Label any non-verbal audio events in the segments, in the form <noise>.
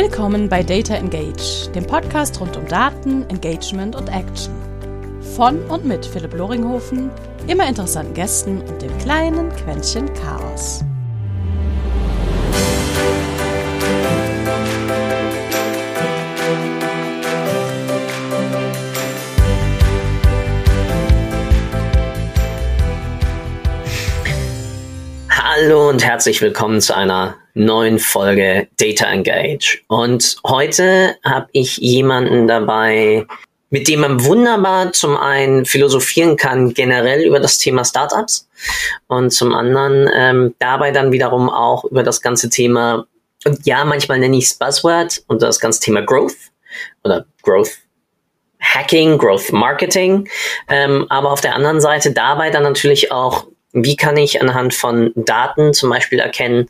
Willkommen bei Data Engage, dem Podcast rund um Daten, Engagement und Action. Von und mit Philipp Loringhofen, immer interessanten Gästen und dem kleinen Quäntchen Chaos. Hallo und herzlich willkommen zu einer neuen Folge Data Engage. Und heute habe ich jemanden dabei, mit dem man wunderbar zum einen philosophieren kann, generell über das Thema Startups und zum anderen ähm, dabei dann wiederum auch über das ganze Thema, und ja, manchmal nenne ich es Buzzword und das ganze Thema Growth oder Growth Hacking, Growth Marketing, ähm, aber auf der anderen Seite dabei dann natürlich auch wie kann ich anhand von Daten zum Beispiel erkennen,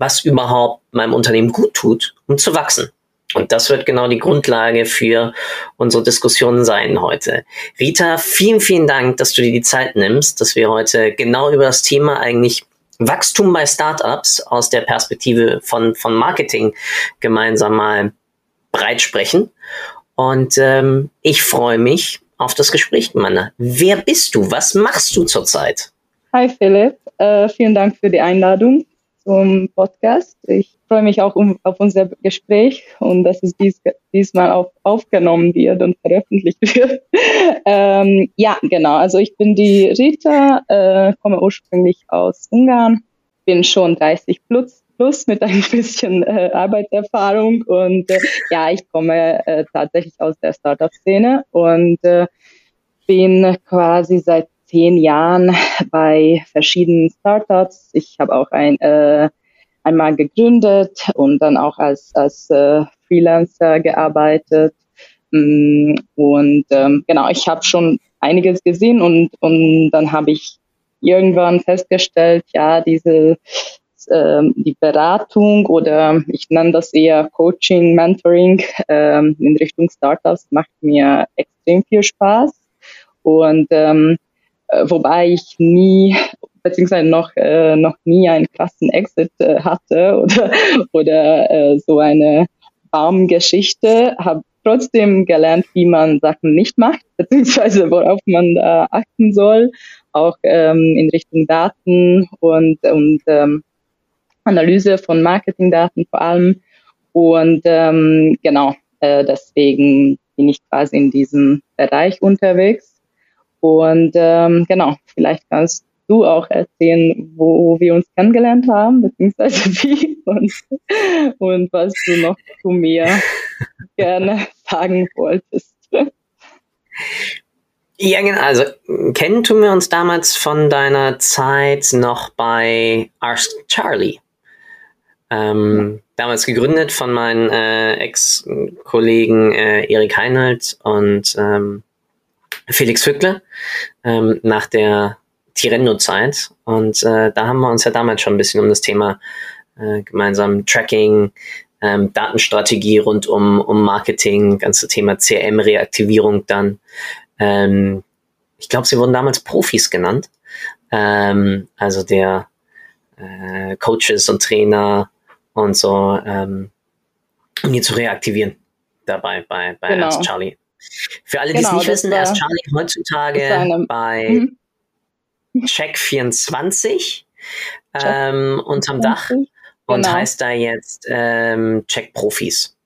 was überhaupt meinem Unternehmen gut tut, um zu wachsen? Und das wird genau die Grundlage für unsere Diskussion sein heute. Rita, vielen, vielen Dank, dass du dir die Zeit nimmst, dass wir heute genau über das Thema eigentlich Wachstum bei Startups aus der Perspektive von, von Marketing gemeinsam mal breit sprechen. Und ähm, ich freue mich auf das Gespräch, Manne. Wer bist du? Was machst du zurzeit? Hi Philipp, äh, vielen Dank für die Einladung zum Podcast. Ich freue mich auch um, auf unser Gespräch und dass es dies, diesmal auf, aufgenommen wird und veröffentlicht wird. <laughs> ähm, ja, genau. Also ich bin die Rita, äh, komme ursprünglich aus Ungarn, bin schon 30 plus, plus mit ein bisschen äh, Arbeitserfahrung und äh, ja, ich komme äh, tatsächlich aus der Startup-Szene und äh, bin quasi seit zehn Jahren bei verschiedenen Startups. Ich habe auch ein, äh, einmal gegründet und dann auch als, als äh, Freelancer gearbeitet. Mm, und ähm, genau, ich habe schon einiges gesehen und, und dann habe ich irgendwann festgestellt, ja, diese ähm, die Beratung oder ich nenne das eher Coaching, Mentoring ähm, in Richtung Startups macht mir extrem viel Spaß. Und ähm, äh, wobei ich nie beziehungsweise noch äh, noch nie einen krassen Exit äh, hatte <laughs> oder oder äh, so eine Baumgeschichte, habe trotzdem gelernt, wie man Sachen nicht macht, <laughs> beziehungsweise worauf man da achten soll, auch ähm, in Richtung Daten und und ähm, Analyse von Marketingdaten vor allem. Und ähm, genau, äh, deswegen bin ich quasi in diesem Bereich unterwegs. Und ähm, genau, vielleicht kannst du auch erzählen, wo wir uns kennengelernt haben, beziehungsweise <laughs> wie und, und was du noch zu mir <laughs> gerne sagen wolltest. Ja, genau. Also kennen tun wir uns damals von deiner Zeit noch bei Ask Charlie. Ähm, damals gegründet von meinen äh, Ex-Kollegen äh, Erik Heinhold und ähm, Felix Fückle ähm, nach der Tirendo-Zeit. Und äh, da haben wir uns ja damals schon ein bisschen um das Thema äh, gemeinsam Tracking, ähm, Datenstrategie rund um, um Marketing, ganze Thema CRM-Reaktivierung dann. Ähm, ich glaube, sie wurden damals Profis genannt. Ähm, also der äh, Coaches und Trainer und so, ähm, um die zu reaktivieren dabei bei, bei genau. Charlie. Für alle, die genau, es nicht wissen, er ist Charlie heutzutage bei mhm. Check24 ähm, unterm Dach und genau. heißt da jetzt ähm, Check Profis.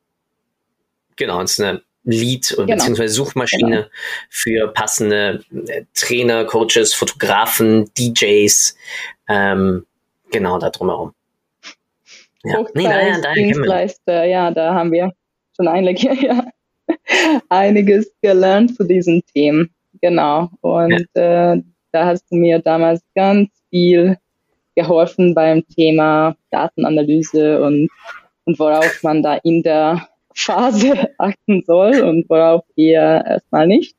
Genau, es ist eine Lead- genau. bzw. Suchmaschine genau. für passende äh, Trainer, Coaches, Fotografen, DJs, ähm, genau da drumherum. Ja. Nee, naja, da Dienstleister, ja, da haben wir schon einige, <laughs> ja <laughs> einiges gelernt zu diesen Themen. Genau. Und äh, da hast du mir damals ganz viel geholfen beim Thema Datenanalyse und, und worauf man da in der Phase <laughs> achten soll und worauf eher erstmal nicht.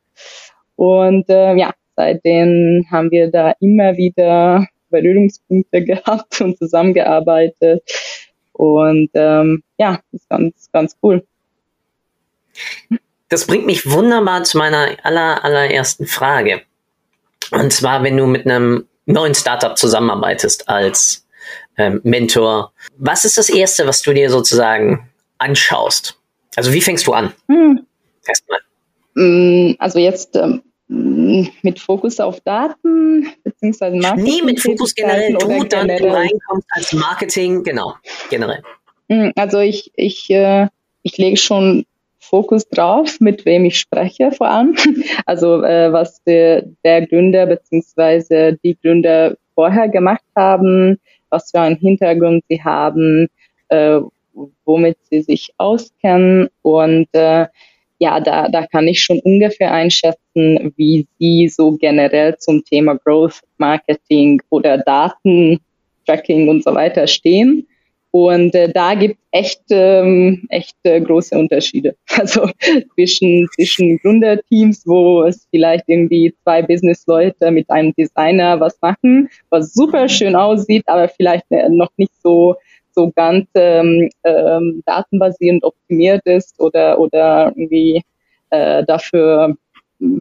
Und äh, ja, seitdem haben wir da immer wieder Berührungspunkte <laughs> gehabt und zusammengearbeitet. Und ähm, ja, ist ganz, ganz cool. Das bringt mich wunderbar zu meiner aller, allerersten Frage. Und zwar, wenn du mit einem neuen Startup zusammenarbeitest als ähm, Mentor, was ist das Erste, was du dir sozusagen anschaust? Also wie fängst du an? Hm. Erstmal. Mm, also jetzt ähm, mit Fokus auf Daten beziehungsweise Marketing. Nee, mit Fokus generell. Du dann generell. reinkommst als Marketing, genau, generell. Mm, also ich, ich, äh, ich lege schon Fokus drauf, mit wem ich spreche vor allem. <laughs> Also äh, was der, der Gründer beziehungsweise die Gründer vorher gemacht haben, was für einen Hintergrund sie haben, äh, womit sie sich auskennen und äh, ja, da, da kann ich schon ungefähr einschätzen, wie Sie so generell zum Thema Growth Marketing oder Datentracking und so weiter stehen. Und äh, da gibt es echt, ähm, echt äh, große Unterschiede. <laughs> Also zwischen, zwischen Gründerteams, wo es vielleicht irgendwie zwei Businessleute mit einem Designer was machen, was super schön aussieht, aber vielleicht äh, noch nicht so so ganz ähm, ähm, datenbasierend optimiert ist oder, oder irgendwie äh, dafür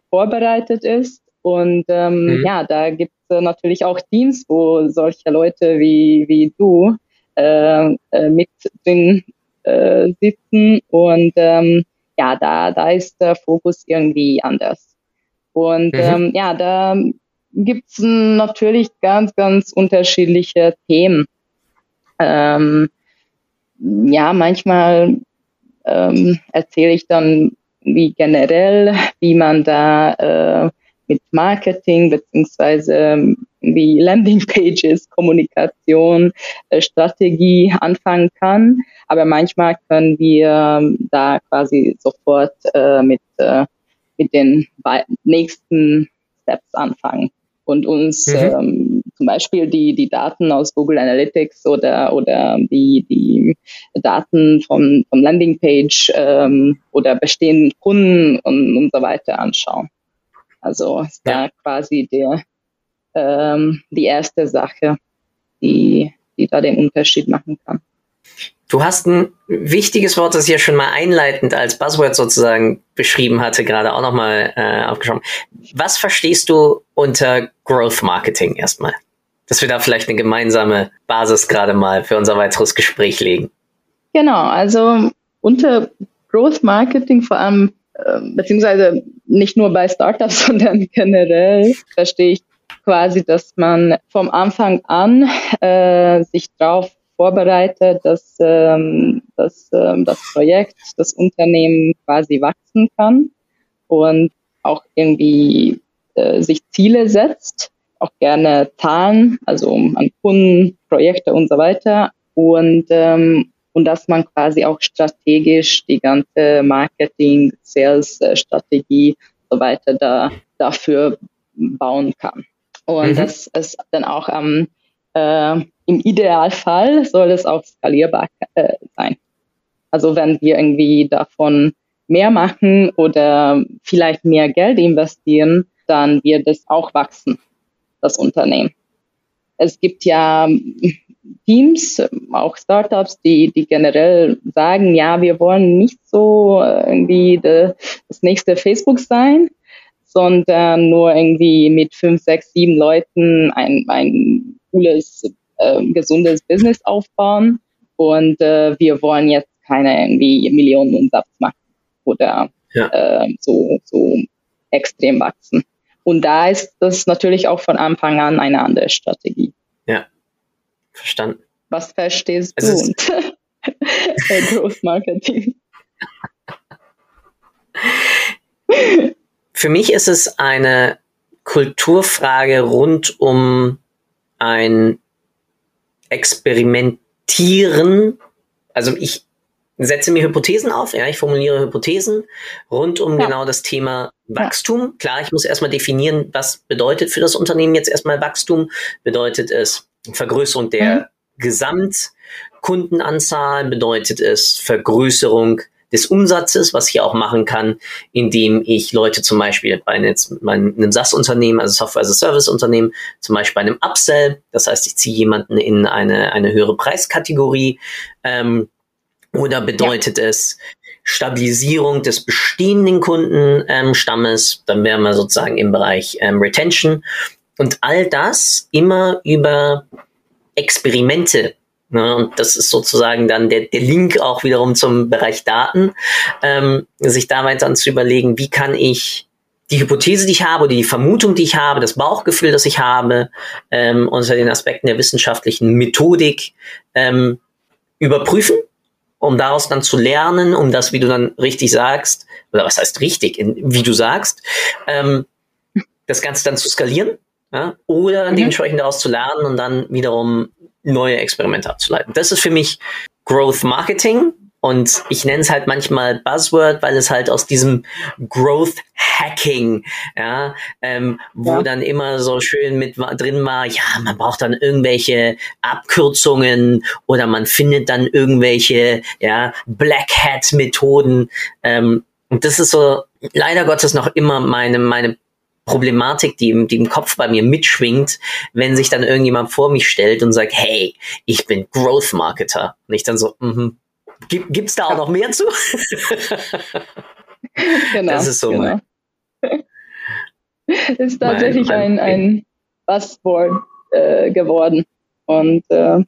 vorbereitet ist. Und ähm, mhm. ja, da gibt es natürlich auch Teams, wo solche Leute wie, wie du äh, äh, mit drin äh, sitzen. Und ähm, ja, da, da ist der Fokus irgendwie anders. Und mhm. ähm, ja, da gibt es natürlich ganz, ganz unterschiedliche Themen. Ähm, ja, manchmal ähm, erzähle ich dann wie generell, wie man da äh, mit Marketing beziehungsweise wie Landingpages, Kommunikation, äh, Strategie anfangen kann. Aber manchmal können wir ähm, da quasi sofort äh, mit, äh, mit den nächsten Steps anfangen und uns mhm. ähm, zum Beispiel die, die Daten aus Google Analytics oder, oder die, die Daten vom, vom Landingpage ähm, oder bestehenden Kunden und, und so weiter anschauen. Also ist ja. da quasi der, ähm, die erste Sache, die, die da den Unterschied machen kann. Du hast ein wichtiges Wort, das ich ja schon mal einleitend als Buzzword sozusagen beschrieben hatte, gerade auch nochmal äh, aufgeschaut. Was verstehst du unter Growth Marketing erstmal? Dass wir da vielleicht eine gemeinsame Basis gerade mal für unser weiteres Gespräch legen. Genau, also unter Growth Marketing vor allem, beziehungsweise nicht nur bei Startups, <laughs> sondern generell verstehe ich quasi, dass man vom Anfang an äh, sich darauf vorbereitet, dass, ähm, dass ähm, das Projekt, das Unternehmen quasi wachsen kann und auch irgendwie äh, sich Ziele setzt, auch gerne Zahlen, also an Kunden, Projekte und so weiter. Und ähm, und dass man quasi auch strategisch die ganze Marketing, Sales-Strategie so weiter da, dafür bauen kann. Und mhm. dass es dann auch am äh, im Idealfall soll es auch skalierbar äh, sein. Also wenn wir irgendwie davon mehr machen oder vielleicht mehr Geld investieren, dann wird es auch wachsen, das Unternehmen. Es gibt ja Teams, auch Startups, die, die generell sagen, ja, wir wollen nicht so irgendwie das nächste Facebook sein, sondern nur irgendwie mit fünf, sechs, sieben Leuten ein, ein cooles äh, gesundes Business aufbauen und äh, wir wollen jetzt keine irgendwie Millionen Umsatz machen oder ja. äh, so, so extrem wachsen. Und da ist das natürlich auch von Anfang an eine andere Strategie. Ja, verstanden. Was verstehst es du unter <laughs> Growth Marketing? Für mich ist es eine Kulturfrage rund um ein experimentieren. Also ich setze mir Hypothesen auf, ja, ich formuliere Hypothesen rund um ja. genau das Thema Wachstum. Klar, ich muss erstmal definieren, was bedeutet für das Unternehmen jetzt erstmal Wachstum. Bedeutet es Vergrößerung der mhm. Gesamtkundenanzahl? Bedeutet es Vergrößerung des Umsatzes, was ich auch machen kann, indem ich Leute zum Beispiel bei einem SaaS-Unternehmen, also Software as a Service-Unternehmen, zum Beispiel bei einem Upsell, das heißt, ich ziehe jemanden in eine, eine höhere Preiskategorie, ähm, oder bedeutet ja. es Stabilisierung des bestehenden Kundenstammes, ähm, dann wären wir sozusagen im Bereich ähm, Retention und all das immer über Experimente Ne? Und das ist sozusagen dann der, der Link auch wiederum zum Bereich Daten, ähm, sich da weiter zu überlegen, wie kann ich die Hypothese, die ich habe, oder die Vermutung, die ich habe, das Bauchgefühl, das ich habe, ähm, unter den Aspekten der wissenschaftlichen Methodik ähm, überprüfen, um daraus dann zu lernen, um das, wie du dann richtig sagst, oder was heißt richtig, in, wie du sagst, ähm, das Ganze dann zu skalieren ja, oder mhm. dementsprechend daraus zu lernen und dann wiederum neue Experimente abzuleiten. Das ist für mich Growth Marketing und ich nenne es halt manchmal Buzzword, weil es halt aus diesem Growth Hacking, ja, ähm, wo ja. dann immer so schön mit drin war, ja, man braucht dann irgendwelche Abkürzungen oder man findet dann irgendwelche, ja, Black Hat Methoden. Ähm, und das ist so leider Gottes noch immer meine, meine Problematik, die im, die im Kopf bei mir mitschwingt, wenn sich dann irgendjemand vor mich stellt und sagt, hey, ich bin Growth Marketer. Und ich dann so, mhm. Gibt, gibt's da auch noch mehr zu? <laughs> genau. Das ist so genau. mein. <laughs> ist tatsächlich mein, mein, ein, ein Buzzword äh, geworden und äh,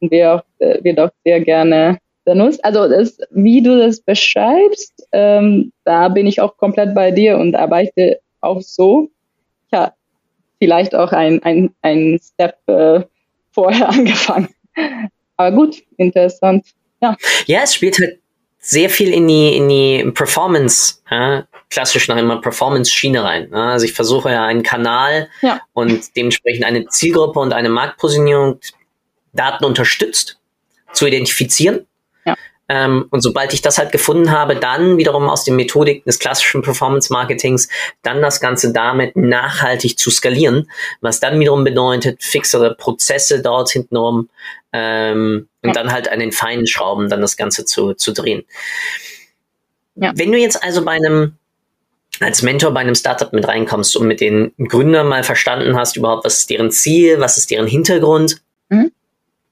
wird, auch, äh, wird auch sehr gerne benutzt. Also das, wie du das beschreibst, ähm, da bin ich auch komplett bei dir und arbeite auch so. Ja, vielleicht auch ein, ein, ein Step äh, vorher <laughs> angefangen. Aber gut, interessant. Ja. ja, es spielt halt sehr viel in die, in die Performance, ja, klassisch noch immer Performance-Schiene rein. Ja. Also ich versuche ja einen Kanal ja. und dementsprechend eine Zielgruppe und eine Marktpositionierung Daten unterstützt zu identifizieren ähm, und sobald ich das halt gefunden habe, dann wiederum aus den Methodik des klassischen Performance Marketings, dann das Ganze damit nachhaltig zu skalieren, was dann wiederum bedeutet, fixere Prozesse dort hintenrum ähm, ja. und dann halt an den feinen Schrauben dann das Ganze zu, zu drehen. Ja. Wenn du jetzt also bei einem als Mentor bei einem Startup mit reinkommst und mit den Gründern mal verstanden hast, überhaupt, was ist deren Ziel, was ist deren Hintergrund, mhm.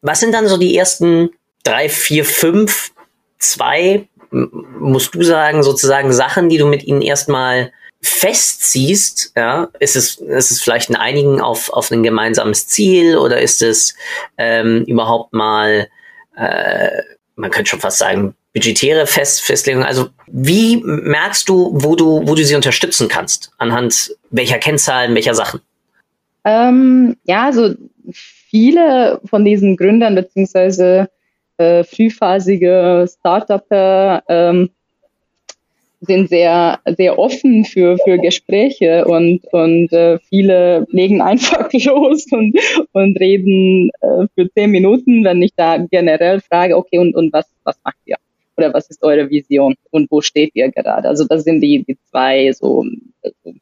was sind dann so die ersten drei, vier, fünf zwei, musst du sagen, sozusagen Sachen, die du mit ihnen erstmal festziehst, ja, ist es, ist es vielleicht in einigen auf, auf ein gemeinsames Ziel oder ist es ähm, überhaupt mal, äh, man könnte schon fast sagen, budgetäre Fest Festlegung? Also wie merkst du, wo du, wo du sie unterstützen kannst? Anhand welcher Kennzahlen, welcher Sachen? Ähm, ja, also viele von diesen Gründern beziehungsweise äh, frühphasige Startupper ähm, sind sehr, sehr offen für, für Gespräche und, und äh, viele legen einfach <laughs> los und, und reden äh, für zehn Minuten, wenn ich da generell frage, okay, und, und was, was macht ihr? Oder was ist eure Vision und wo steht ihr gerade? Also das sind die, die zwei so, so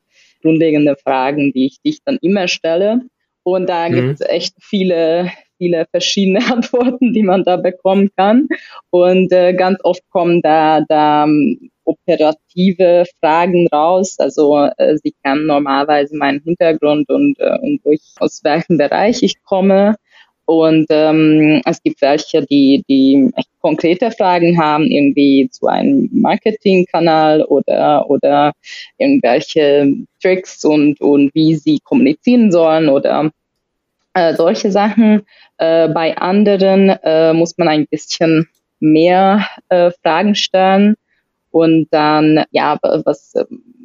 grundlegende Fragen, die ich dich dann immer stelle. Und da mhm. gibt es echt viele, viele verschiedene <laughs> Antworten, die man da bekommen kann. Und äh, ganz oft kommen da, da um, operative Fragen raus. Also äh, sie kennen normalerweise meinen Hintergrund und, äh, und wo ich, aus welchem Bereich ich komme. Und ähm, es gibt welche, die, die konkrete Fragen haben, irgendwie zu einem Marketingkanal oder, oder irgendwelche Tricks und, und wie sie kommunizieren sollen oder äh, solche Sachen. Äh, bei anderen äh, muss man ein bisschen mehr äh, Fragen stellen und dann, ja, was,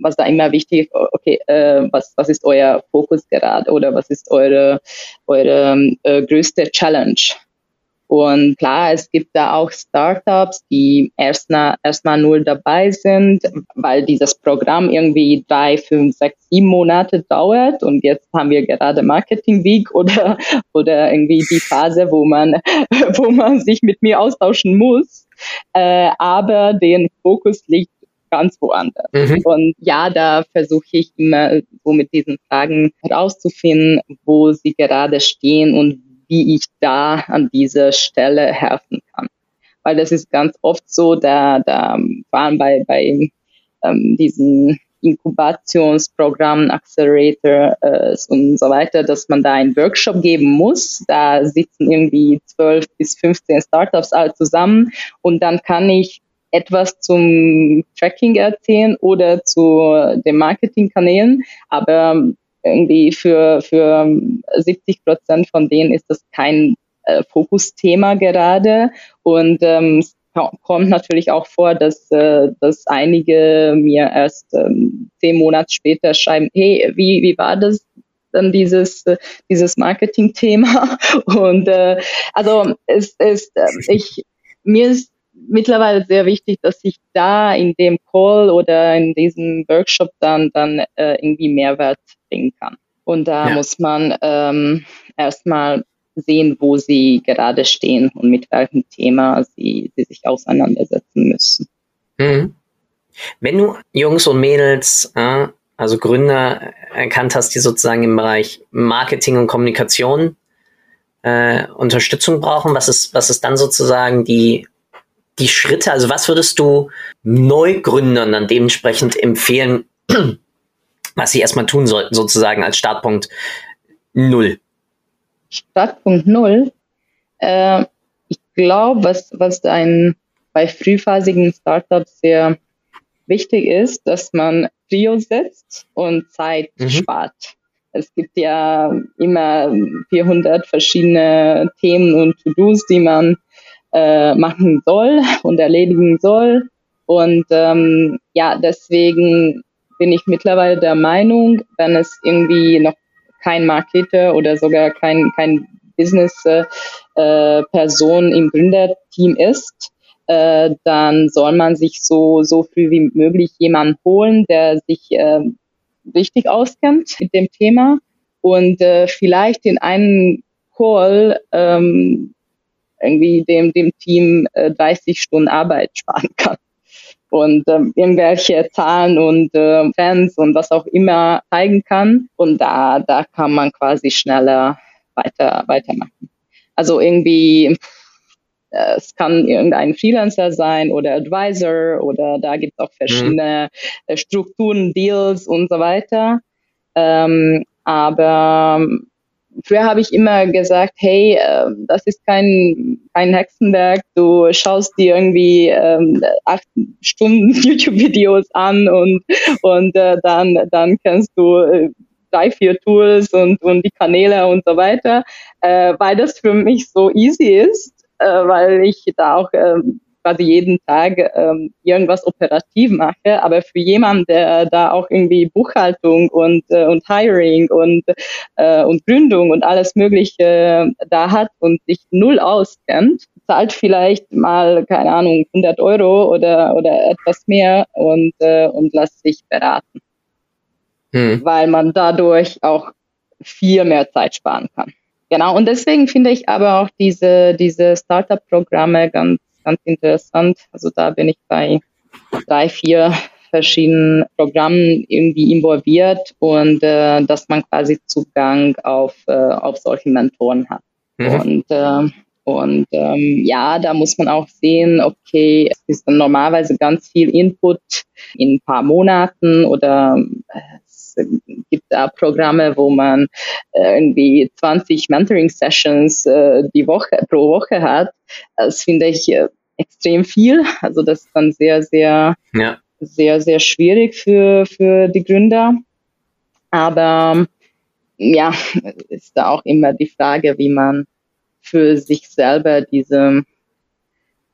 was da immer wichtig ist, okay, äh, was, was ist euer Fokus gerade oder was ist eure, eure äh, größte Challenge? Und klar, es gibt da auch Startups, die erstmal erstmal nur dabei sind, weil dieses Programm irgendwie drei, fünf, sechs, sieben Monate dauert. Und jetzt haben wir gerade Marketing Week <laughs> oder, oder irgendwie die Phase, wo man, <laughs> wo man sich mit mir austauschen muss. Äh, aber den Fokus liegt ganz woanders. Mhm. Und ja, da versuche ich immer so mit diesen Fragen herauszufinden, wo sie gerade stehen und wie ich da an dieser Stelle helfen kann. Weil das ist ganz oft so, da, da waren bei, bei ähm, diesen Inkubationsprogrammen, Accelerator äh, und so weiter, dass man da einen Workshop geben muss. Da sitzen irgendwie 12 bis 15 Startups alle zusammen und dann kann ich etwas zum Tracking erzählen oder zu den Marketingkanälen, aber irgendwie für, für 70 Prozent von denen ist das kein äh, Fokusthema gerade. Und ähm, es kommt natürlich auch vor, dass, äh, dass einige mir erst ähm, zehn Monate später schreiben, hey, wie, wie war das dann dieses, äh, dieses Marketing-Thema? <laughs> Und äh, also es ist, äh, ich, mir ist mittlerweile sehr wichtig, dass ich da in dem Call oder in diesem Workshop dann, dann äh, irgendwie Mehrwert bringen kann. Und da ja. muss man ähm, erstmal sehen, wo sie gerade stehen und mit welchem Thema sie, sie sich auseinandersetzen müssen. Mhm. Wenn du Jungs und Mädels, äh, also Gründer erkannt hast, die sozusagen im Bereich Marketing und Kommunikation äh, Unterstützung brauchen, was ist, was ist dann sozusagen die, die Schritte? Also was würdest du Neugründern dann dementsprechend empfehlen, <clears throat> was sie erstmal tun sollten, sozusagen als Startpunkt null? Startpunkt null. Äh, ich glaube, was, was ein, bei frühphasigen Startups sehr wichtig ist, dass man Prio setzt und Zeit mhm. spart. Es gibt ja immer 400 verschiedene Themen und To-Dos, die man äh, machen soll und erledigen soll. Und ähm, ja, deswegen bin ich mittlerweile der Meinung, wenn es irgendwie noch kein Marketer oder sogar kein, kein Business-Person äh, im Gründerteam ist, äh, dann soll man sich so, so früh wie möglich jemanden holen, der sich äh, richtig auskennt mit dem Thema und äh, vielleicht in einem Call ähm, irgendwie dem, dem Team äh, 30 Stunden Arbeit sparen kann und ähm, irgendwelche Zahlen und äh, Fans und was auch immer zeigen kann. Und da, da kann man quasi schneller weiter, weitermachen. Also irgendwie, äh, es kann irgendein Freelancer sein oder Advisor oder da gibt es auch verschiedene mhm. Strukturen, Deals und so weiter. Ähm, aber früher habe ich immer gesagt, hey, äh, das ist kein, kein Hexenwerk, du schaust dir irgendwie ähm, acht Stunden <laughs> YouTube-Videos an und, und äh, dann, dann kannst du äh, drei, vier Tools und, und die Kanäle und so weiter, äh, weil das für mich so easy ist, äh, weil ich da auch ähm, quasi jeden Tag ähm, irgendwas operativ mache, aber für jemanden, der da auch irgendwie Buchhaltung und, äh, und Hiring und, äh, und Gründung und alles Mögliche äh, da hat und sich null auskennt, zahlt vielleicht mal, keine Ahnung, 100 Euro oder, oder etwas mehr und, äh, und lässt sich beraten. Hm. Weil man dadurch auch viel mehr Zeit sparen kann. Genau, und deswegen finde ich aber auch diese, diese Startup-Programme ganz ganz interessant. Also da bin ich bei drei, vier verschiedenen Programmen irgendwie involviert und äh, dass man quasi Zugang auf, äh, auf solche Mentoren hat. Mhm. Und äh, und ähm, ja, da muss man auch sehen, okay, es ist dann normalerweise ganz viel Input in ein paar Monaten oder äh, es gibt da Programme, wo man äh, irgendwie 20 Mentoring-Sessions äh, die Woche pro Woche hat. Das finde ich äh, extrem viel. Also das ist dann sehr, sehr, ja. sehr, sehr schwierig für, für die Gründer. Aber ja, ist da auch immer die Frage, wie man für sich selber diese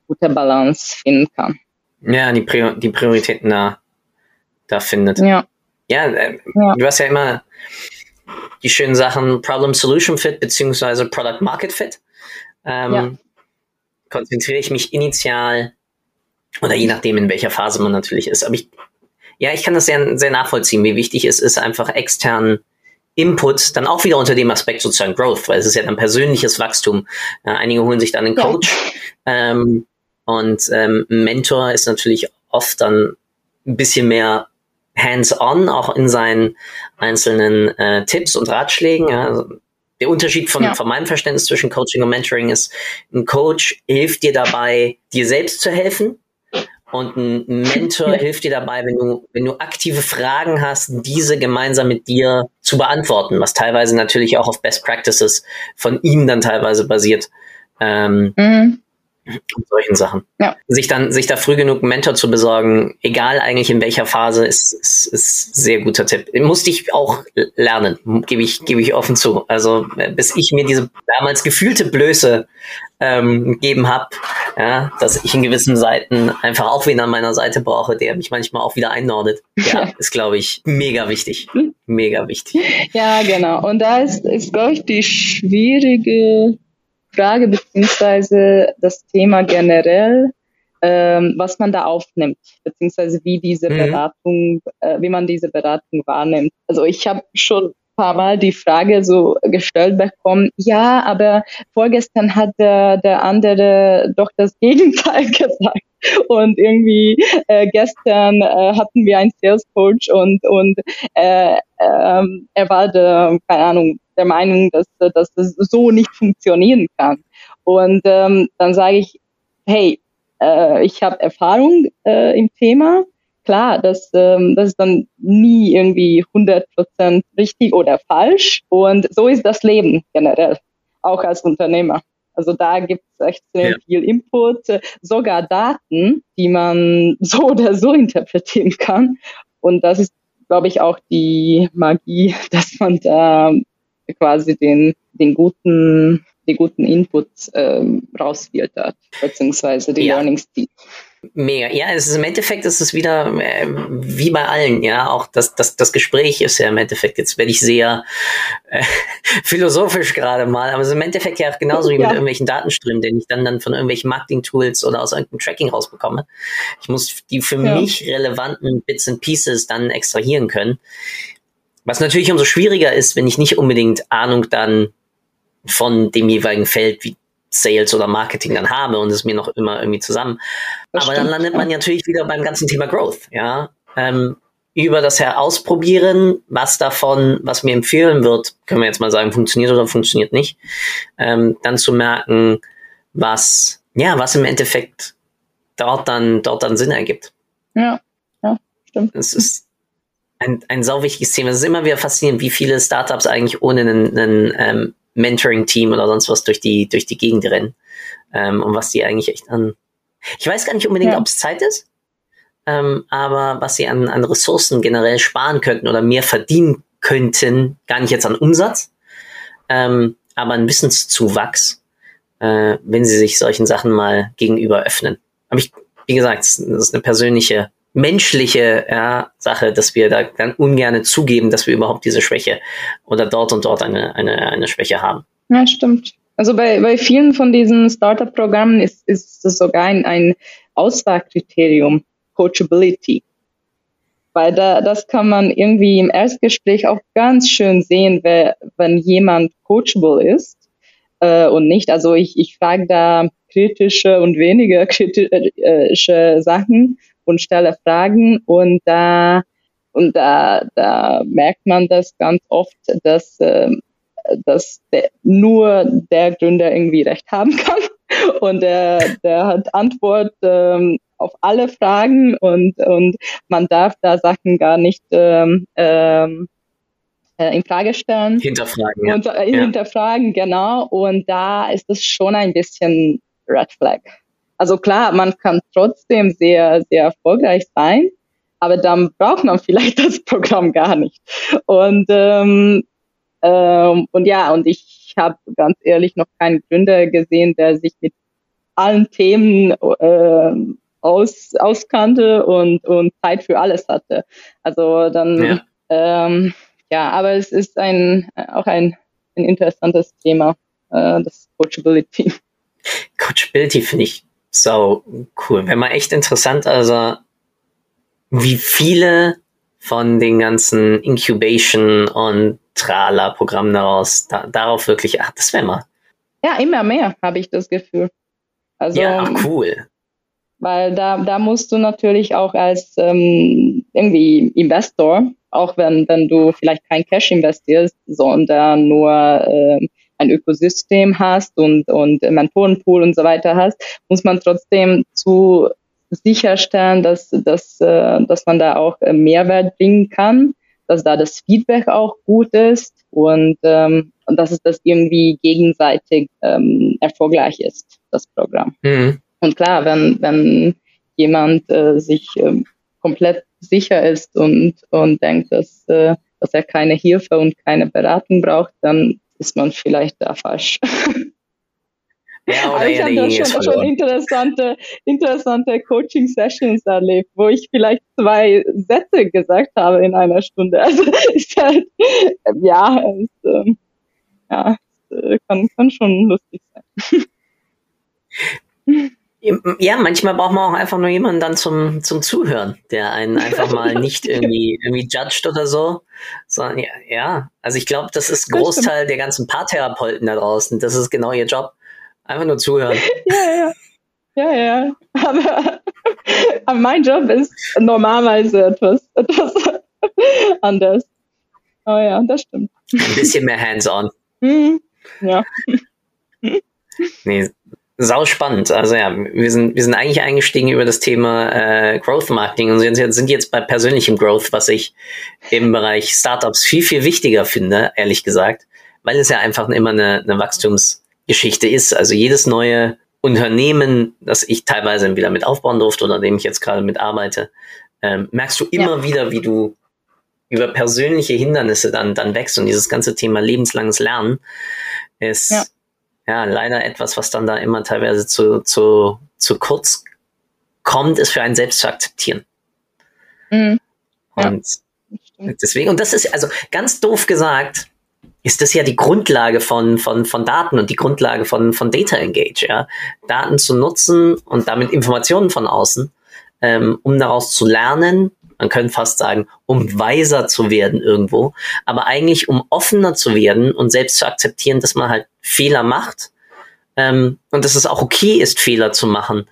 gute Balance finden kann. Ja, die, Prior die Prioritäten da, da findet. Ja. Ja, äh, ja, du hast ja immer die schönen Sachen Problem Solution Fit beziehungsweise Product Market Fit. Ähm, ja konzentriere ich mich initial oder je nachdem, in welcher Phase man natürlich ist. Aber ich, ja, ich kann das sehr, sehr nachvollziehen, wie wichtig es ist, einfach externen Input, dann auch wieder unter dem Aspekt sozusagen Growth, weil es ist ja dann persönliches Wachstum. Ja, einige holen sich dann einen Coach ja. ähm, und ähm, Mentor ist natürlich oft dann ein bisschen mehr hands-on, auch in seinen einzelnen äh, Tipps und Ratschlägen. Ja. Also der Unterschied von, ja. von meinem Verständnis zwischen Coaching und Mentoring ist, ein Coach hilft dir dabei, dir selbst zu helfen. Und ein Mentor ja. hilft dir dabei, wenn du, wenn du aktive Fragen hast, diese gemeinsam mit dir zu beantworten, was teilweise natürlich auch auf Best Practices von ihm dann teilweise basiert. Ähm, mhm. Und solchen Sachen. Ja. Sich dann, sich da früh genug einen Mentor zu besorgen, egal eigentlich in welcher Phase, ist, ist, ist sehr guter Tipp. Musste ich auch lernen, gebe ich, gebe ich offen zu. Also, äh, bis ich mir diese damals gefühlte Blöße ähm, gegeben habe, ja, dass ich in gewissen Seiten einfach auch wen an meiner Seite brauche, der mich manchmal auch wieder einnordet. Ja, ist, glaube ich, mega wichtig. Mega wichtig. Ja, genau. Und da ist, ist glaube ich, die schwierige Frage beziehungsweise das Thema generell, ähm, was man da aufnimmt, beziehungsweise wie diese mhm. Beratung, äh, wie man diese Beratung wahrnimmt. Also ich habe schon ein paar Mal die Frage so gestellt bekommen, ja, aber vorgestern hat der, der andere doch das <laughs> Gegenteil gesagt. Und irgendwie äh, gestern äh, hatten wir einen Sales Coach und, und äh, äh, er war der, keine Ahnung, der Meinung, dass, dass das so nicht funktionieren kann. Und ähm, dann sage ich, hey, äh, ich habe Erfahrung äh, im Thema. Klar, das, ähm, das ist dann nie irgendwie 100% richtig oder falsch. Und so ist das Leben generell, auch als Unternehmer. Also da gibt es echt sehr ja. viel Input, sogar Daten, die man <laughs> so oder so interpretieren kann. Und das ist, glaube ich, auch die Magie, <laughs> dass man da quasi den, den guten, die guten Inputs ähm, rausfiltert, beziehungsweise die ja. Learnings zieht. Mega. Ja, es ist im Endeffekt ist es wieder äh, wie bei allen, ja. Auch das, das, das Gespräch ist ja im Endeffekt, jetzt werde ich sehr äh, <laughs> philosophisch gerade mal, aber es ist im Endeffekt ja auch genauso wie ja. mit irgendwelchen Datenströmen, den ich dann, dann von irgendwelchen Marketing-Tools oder aus irgendeinem Tracking rausbekomme. Ich muss die für ja. mich relevanten Bits and Pieces dann extrahieren können. Was natürlich umso schwieriger ist, wenn ich nicht unbedingt Ahnung dann von dem jeweiligen Feld wie Sales oder Marketing dann habe und es mir noch immer irgendwie zusammen. Das Aber stimmt. dann landet man natürlich wieder beim ganzen Thema Growth, ja. Ähm, über das Herausprobieren, was davon, was mir empfehlen wird, können wir jetzt mal sagen, funktioniert oder funktioniert nicht, ähm, dann zu merken, was, ja, was im Endeffekt dort dann, dort dann Sinn ergibt. Ja, ja, stimmt. Es ist, ein, ein sau wichtiges Thema. Es ist immer wieder faszinierend, wie viele Startups eigentlich ohne einen, einen ähm, Mentoring-Team oder sonst was durch die, durch die Gegend rennen. Ähm, und was die eigentlich echt an. Ich weiß gar nicht unbedingt, ja. ob es Zeit ist, ähm, aber was sie an, an Ressourcen generell sparen könnten oder mehr verdienen könnten, gar nicht jetzt an Umsatz, ähm, aber an Wissenszuwachs, äh, wenn sie sich solchen Sachen mal gegenüber öffnen. Aber ich, wie gesagt, das ist eine persönliche menschliche ja, Sache, dass wir da dann ungern zugeben, dass wir überhaupt diese Schwäche oder dort und dort eine, eine, eine Schwäche haben. Ja, stimmt. Also bei, bei vielen von diesen Startup-Programmen ist, ist es sogar ein, ein Auswahlkriterium, Coachability. Weil da, das kann man irgendwie im Erstgespräch auch ganz schön sehen, wer, wenn jemand coachable ist äh, und nicht. Also ich, ich frage da kritische und weniger kritische Sachen und stelle Fragen und da und da, da merkt man das ganz oft, dass, äh, dass der, nur der Gründer irgendwie recht haben kann <laughs> und der, der hat Antwort ähm, auf alle Fragen und, und man darf da Sachen gar nicht ähm, ähm, äh, in Frage stellen. Hinterfragen. Ja. Und, äh, hinterfragen, genau. Und da ist es schon ein bisschen Red Flag. Also klar, man kann trotzdem sehr, sehr erfolgreich sein, aber dann braucht man vielleicht <laughs> das Programm gar nicht. Und, ähm, ähm, und ja, und ich habe ganz ehrlich noch keinen Gründer gesehen, der sich mit allen Themen äh, aus, auskannte und, und Zeit für alles hatte. Also dann, ja, ähm, ja aber es ist ein, auch ein, ein interessantes Thema, äh, das Coachability. Coachability finde ich so cool. Wäre mal echt interessant, also wie viele von den ganzen Incubation und Trala-Programmen daraus da, darauf wirklich, ach, das wäre mal. Ja, immer mehr, habe ich das Gefühl. Also, ja, ach, cool. Weil da, da musst du natürlich auch als ähm, irgendwie Investor, auch wenn, wenn du vielleicht kein Cash investierst, sondern nur äh, ein Ökosystem hast und, und Mentorenpool und so weiter hast, muss man trotzdem zu sicherstellen, dass, dass, äh, dass man da auch Mehrwert bringen kann, dass da das Feedback auch gut ist und ähm, und dass es das irgendwie gegenseitig ähm, erfolgreich ist, das Programm. Mhm. Und klar, wenn, wenn jemand äh, sich ähm, komplett sicher ist und, und denkt, dass, äh, dass er keine Hilfe und keine Beratung braucht, dann ist man vielleicht da falsch. <laughs> Ja, Aber ich habe da schon, schon interessante, interessante Coaching-Sessions erlebt, wo ich vielleicht zwei Sätze gesagt habe in einer Stunde. <laughs> Also ist halt, ja, ist, ähm, ja, äh, kann, kann schon lustig sein. <laughs> Ja, manchmal braucht man auch einfach nur jemanden dann zum, zum Zuhören, der einen einfach mal <laughs> nicht irgendwie, irgendwie judged oder so, sondern ja, ja. also ich glaube, das ist Großteil der ganzen Paartherapeuten da draußen. Das ist genau ihr Job. Einfach nur zuhören. <laughs> Ja, ja. Ja, ja. Aber, <laughs> aber mein Job ist normalerweise etwas, etwas anders. Oh ja, das stimmt. Ein bisschen mehr hands-on. Mhm. Ja. Nee, sau spannend. Also ja, wir sind, wir sind eigentlich eingestiegen über das Thema äh, Growth Marketing und sind, sind jetzt bei persönlichem Growth, was ich im Bereich Startups viel, viel wichtiger finde, ehrlich gesagt, weil es ja einfach immer eine, eine Wachstumsgeschichte ist. Also jedes neue Unternehmen, das ich teilweise wieder mit aufbauen durfte oder dem ich jetzt gerade mit arbeite, ähm, merkst du immer ja. wieder, wie du über persönliche Hindernisse dann, dann wächst und dieses ganze Thema lebenslanges Lernen ist ja ja, leider etwas, was dann da immer teilweise zu, zu, zu kurz kommt, ist für einen selbst zu akzeptieren. Mhm. Und ja, deswegen, und das ist also ganz doof gesagt, ist das ja die Grundlage von, von, von Daten und die Grundlage von, von Data Engage, ja. Daten zu nutzen und damit Informationen von außen, ähm, um daraus zu lernen, man könnte fast sagen, um weiser zu werden irgendwo, aber eigentlich um offener zu werden und selbst zu akzeptieren, dass man halt Fehler macht ähm, und dass es auch okay ist, Fehler zu machen,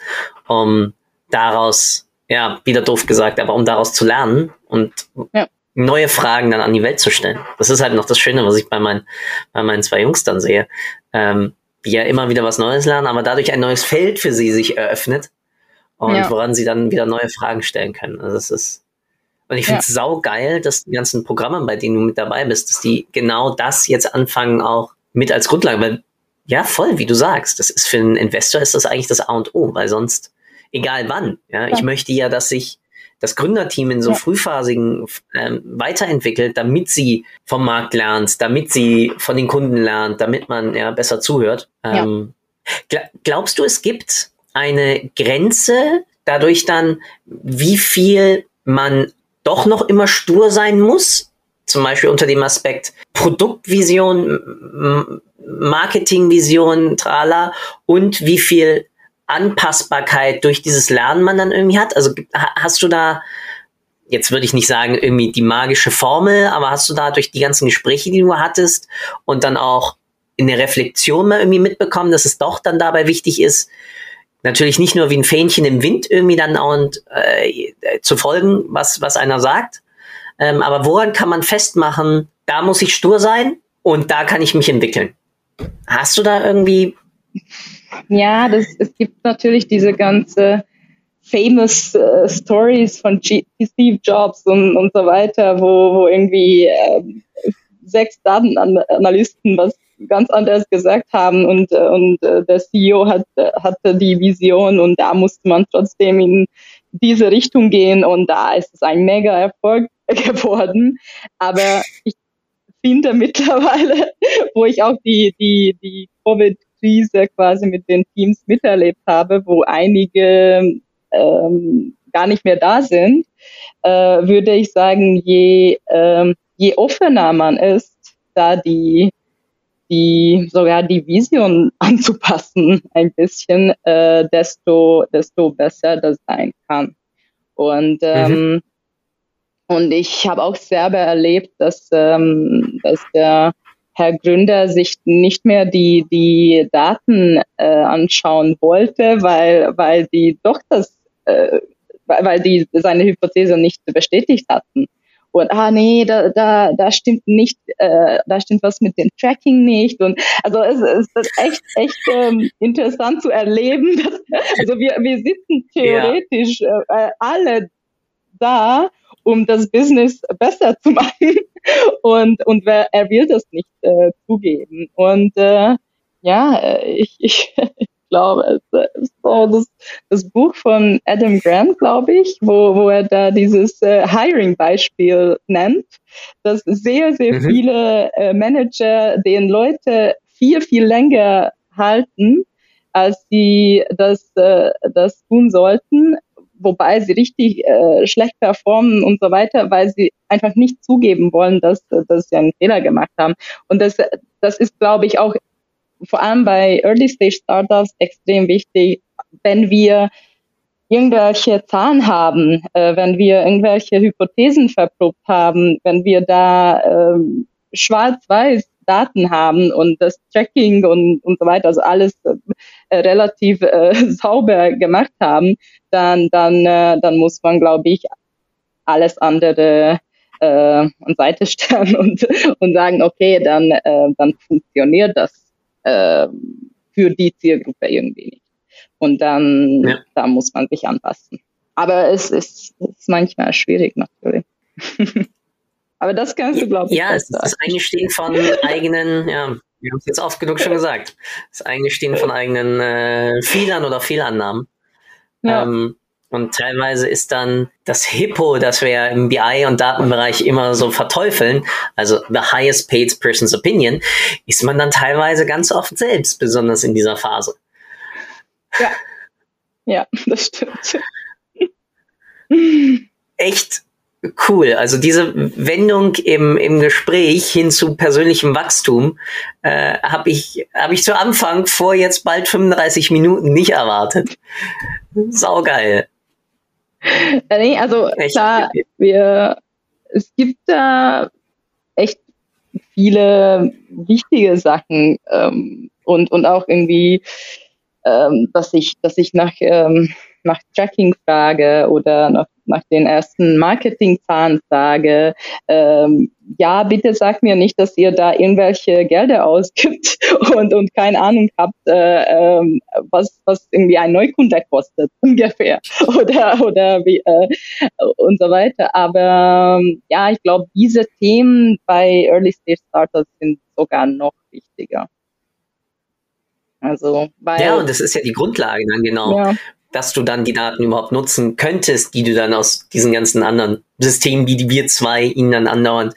um daraus, ja, wieder doof gesagt, aber um daraus zu lernen und ja. neue Fragen dann an die Welt zu stellen. Das ist halt noch das Schöne, was ich bei meinen, bei meinen zwei Jungs dann sehe, ähm, die ja immer wieder was Neues lernen, aber dadurch ein neues Feld für sie sich eröffnet und ja. woran sie dann wieder neue Fragen stellen können. Also das ist und ich finde es ja. sau geil, dass die ganzen Programme, bei denen du mit dabei bist, dass die genau das jetzt anfangen auch mit als Grundlage, weil ja, voll, wie du sagst, das ist für einen Investor ist das eigentlich das A und O, weil sonst, egal wann, ja, ja. ich möchte ja, dass sich das Gründerteam in so ja. frühphasigen ähm, weiterentwickelt, damit sie vom Markt lernt, damit sie von den Kunden lernt, damit man ja besser zuhört. Ähm, ja. Glaubst du, es gibt eine Grenze dadurch dann, wie viel man doch noch immer stur sein muss, zum Beispiel unter dem Aspekt Produktvision, Marketingvision, trala und wie viel Anpassbarkeit durch dieses Lernen man dann irgendwie hat. Also hast du da, jetzt würde ich nicht sagen irgendwie die magische Formel, aber hast du da durch die ganzen Gespräche, die du hattest und dann auch in der Reflexion mal irgendwie mitbekommen, dass es doch dann dabei wichtig ist, natürlich nicht nur wie ein Fähnchen im Wind irgendwie dann und äh, zu folgen, was, was einer sagt. Ähm, aber woran kann man festmachen, da muss ich stur sein und da kann ich mich entwickeln? Hast du da irgendwie. Ja, das, es gibt natürlich diese ganze famous uh, Stories von G Steve Jobs und, und so weiter, wo, wo irgendwie äh, sechs Datenanalysten was ganz anders gesagt haben und, äh, und äh, der CEO hat, hatte die Vision und da musste man trotzdem in diese Richtung gehen und da ist es ein mega Erfolg <laughs> geworden. Aber ich finde mittlerweile, <laughs> wo ich auch die, die, die Covid-Krise quasi mit den Teams miterlebt habe, wo einige ähm, gar nicht mehr da sind, äh, würde ich sagen, je, ähm, je offener man ist, da die die sogar die Vision anzupassen ein bisschen, äh, desto desto besser das sein kann. Und ähm, mhm. und ich habe auch selber erlebt, dass ähm, dass der Herr Gründer sich nicht mehr die die Daten äh, anschauen wollte, weil weil die doch das äh, weil die seine Hypothese nicht bestätigt hatten und ah nee, da, da, da stimmt nicht, äh, da stimmt was mit dem Tracking nicht. Und also es, es ist echt, echt ähm, interessant zu erleben. <laughs> Dass, also wir, wir sitzen theoretisch äh, alle da um das Business besser zu <laughs> machen. Und, und er will das nicht äh, zugeben. Und äh, ja, äh, ich, ich, <laughs> glaube, so das, das Buch von Adam Grant, glaube ich, wo, wo er da dieses äh, Hiring-Beispiel nennt, dass sehr, sehr mhm. viele äh, Manager den Leute viel, viel länger halten, als sie das, äh, das tun sollten, wobei sie richtig äh, schlecht performen und so weiter, weil sie einfach nicht zugeben wollen, dass, dass sie einen Fehler gemacht haben. Und das, das ist, glaube ich, auch vor allem bei Early Stage Startups extrem wichtig, wenn wir irgendwelche Zahlen haben, äh, wenn wir irgendwelche Hypothesen verprobt haben, wenn wir da ähm, schwarz-weiß Daten haben und das Tracking und, und so weiter, also alles äh, relativ äh, <laughs> sauber gemacht haben, dann, dann, äh, dann muss man, glaube ich, alles andere äh, an Seite <laughs> stellen und, und sagen, okay, dann, äh, dann funktioniert das äh, für die Zielgruppe irgendwie nicht. Und dann ja. da muss man sich anpassen. Aber es ist, ist manchmal schwierig natürlich. <laughs> Aber das kannst du, glaube ich. Ja, es ist das Eingestehen von eigenen, ja, wir haben es jetzt oft genug schon gesagt, das Eingestehen von eigenen äh, Fehlern oder Fehlannahmen. Ja. Ähm, und teilweise ist dann das Hippo, das wir im BI und Datenbereich immer so verteufeln, also the highest paid person's opinion, ist man dann teilweise ganz oft selbst, besonders in dieser Phase. Ja, ja, das stimmt. Echt cool. Also diese Wendung im, im Gespräch hin zu persönlichem Wachstum äh, habe ich, hab ich zu Anfang vor jetzt bald 35 Minuten nicht erwartet. Saugeil. Äh, nee, also echt? klar, wir, es gibt da echt viele wichtige Sachen ähm, und, und auch irgendwie, ähm, dass ich, dass ich nach, ähm, nach Tracking frage oder nach nach den ersten Marketingzahlen sage, ähm, ja, bitte sagt mir nicht, dass ihr da irgendwelche Gelder ausgibt <laughs> und, und keine Ahnung habt, äh, ähm, was, was irgendwie ein Neukunde kostet, <laughs> ungefähr, oder, oder wie, äh, und so weiter. Aber ähm, ja, ich glaube, diese Themen bei Early Stage Startups sind sogar noch wichtiger. Also, ja, und das ist ja die Grundlage dann genau. Ja dass du dann die Daten überhaupt nutzen könntest, die du dann aus diesen ganzen anderen Systemen, die wir zwei ihnen dann andauernd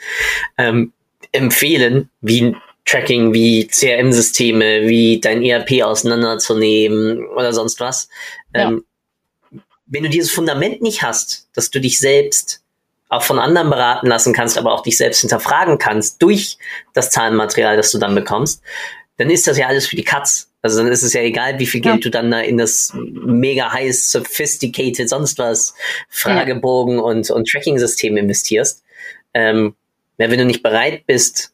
ähm, empfehlen, wie Tracking, wie CRM-Systeme, wie dein ERP auseinanderzunehmen oder sonst was. Ja. Ähm, wenn du dieses Fundament nicht hast, dass du dich selbst auch von anderen beraten lassen kannst, aber auch dich selbst hinterfragen kannst durch das Zahlenmaterial, das du dann bekommst, dann ist das ja alles für die Katz. Also dann ist es ja egal, wie viel Geld ja. du dann da in das mega heiß, sophisticated, sonst was Fragebogen ja. und, und Tracking-System investierst. Ähm, ja, wenn du nicht bereit bist,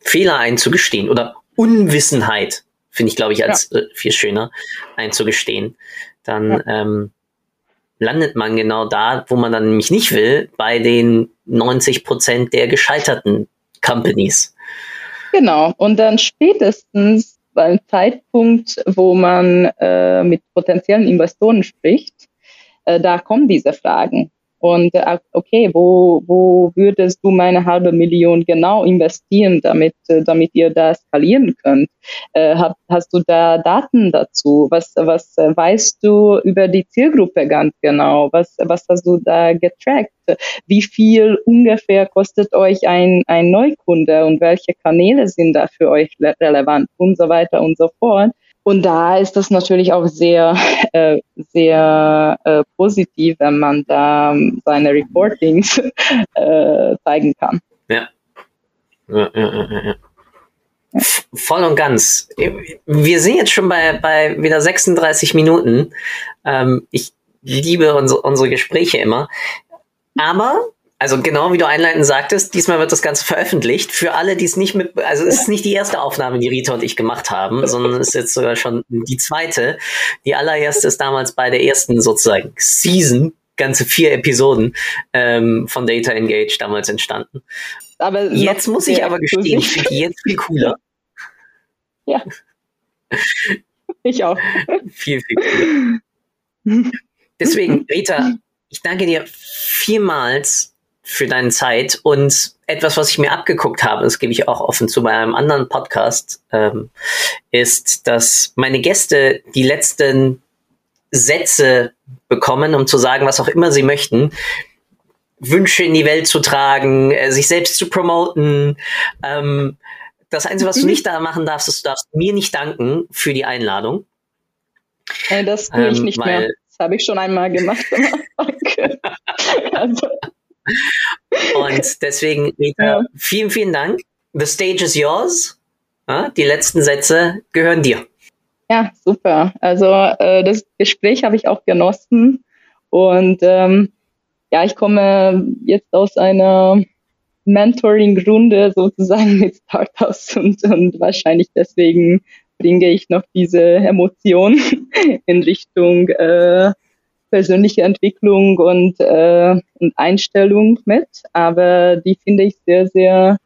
Fehler einzugestehen oder Unwissenheit, finde ich, glaube ich, als äh, viel schöner, einzugestehen, dann ähm, landet man genau da, wo man dann nämlich nicht will, bei den 90 Prozent der gescheiterten Companies. Genau. Und dann spätestens beim Zeitpunkt, wo man äh, mit potenziellen Investoren spricht, äh, da kommen diese Fragen. Und äh, okay, wo, wo würdest du meine halbe Million genau investieren, damit, äh, damit ihr da skalieren könnt? Äh, hast, hast du da Daten dazu? Was, was äh, weißt du über die Zielgruppe ganz genau? Was, was hast du da getrackt? Wie viel ungefähr kostet euch ein, ein Neukunde und welche Kanäle sind da für euch relevant und so weiter und so fort? Und da ist das natürlich auch sehr, <laughs> äh, sehr äh, positiv, wenn man da seine Reportings <laughs> äh, zeigen kann. Ja. Ja, ja, ja, ja. Voll und ganz. Wir sind jetzt schon bei, bei wieder 36 Minuten. Ähm, ich liebe unsere, unsere Gespräche immer. Aber also genau wie du einleitend sagtest, diesmal wird das Ganze veröffentlicht. Für alle, die es nicht mit, also es ist nicht die erste Aufnahme, die Rita und ich gemacht haben, sondern es ist jetzt sogar schon die zweite. Die allererste ist damals bei der ersten sozusagen Season, ganze vier Episoden ähm, von Data Engage damals entstanden. Aber jetzt muss ich aber gestehen, ich finde die jetzt viel cooler. Ja. Ich auch. Viel, viel cooler. Deswegen, Rita, ich danke dir vielmals für deine Zeit und etwas, was ich mir abgeguckt habe, das gebe ich auch offen zu bei einem anderen Podcast, ähm, ist, dass meine Gäste die letzten Sätze bekommen, um zu sagen, was auch immer sie möchten. Wünsche in die Welt zu tragen, äh, sich selbst zu promoten. Ähm, das Einzige, was du nicht da machen darfst, ist, du darfst mir nicht danken für die Einladung. Hey, das tue ich ähm, nicht mehr. Das habe ich schon einmal gemacht. <laughs> <laughs> also. Und deswegen, Rita, vielen, vielen Dank. The stage is yours. Die letzten Sätze gehören dir. Ja, super. Also äh, das Gespräch habe ich auch genossen. Und ähm, ja, ich komme jetzt aus einer Mentoring-Runde sozusagen mit Startups und, und wahrscheinlich deswegen bringe ich noch diese Emotion <laughs> in Richtung äh, persönliche Entwicklung und, äh, und Einstellung mit. Aber die finde ich sehr, sehr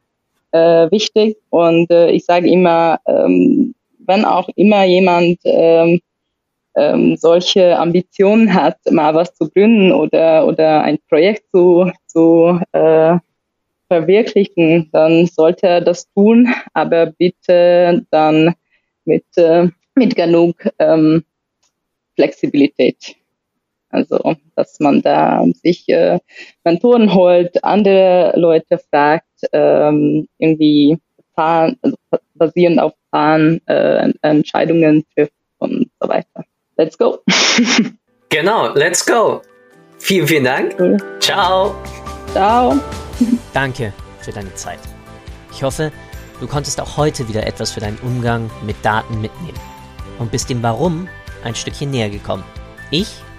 äh, wichtig. Und äh, ich sage immer, ähm, wenn auch immer jemand ähm, ähm, solche Ambitionen hat, mal was zu gründen oder, oder ein Projekt zu, zu äh, verwirklichen, dann sollte er das tun, aber bitte dann mit, äh, mit genug ähm, Flexibilität. Also, dass man da sich äh, Mentoren holt, andere Leute fragt, ähm, irgendwie fahren, also basierend auf Fahren äh, Entscheidungen trifft und so weiter. Let's go. <laughs> genau, let's go. Vielen, vielen Dank. Ciao. Ciao. Danke für deine Zeit. Ich hoffe, du konntest auch heute wieder etwas für deinen Umgang mit Daten mitnehmen und bist dem Warum ein Stückchen näher gekommen. Ich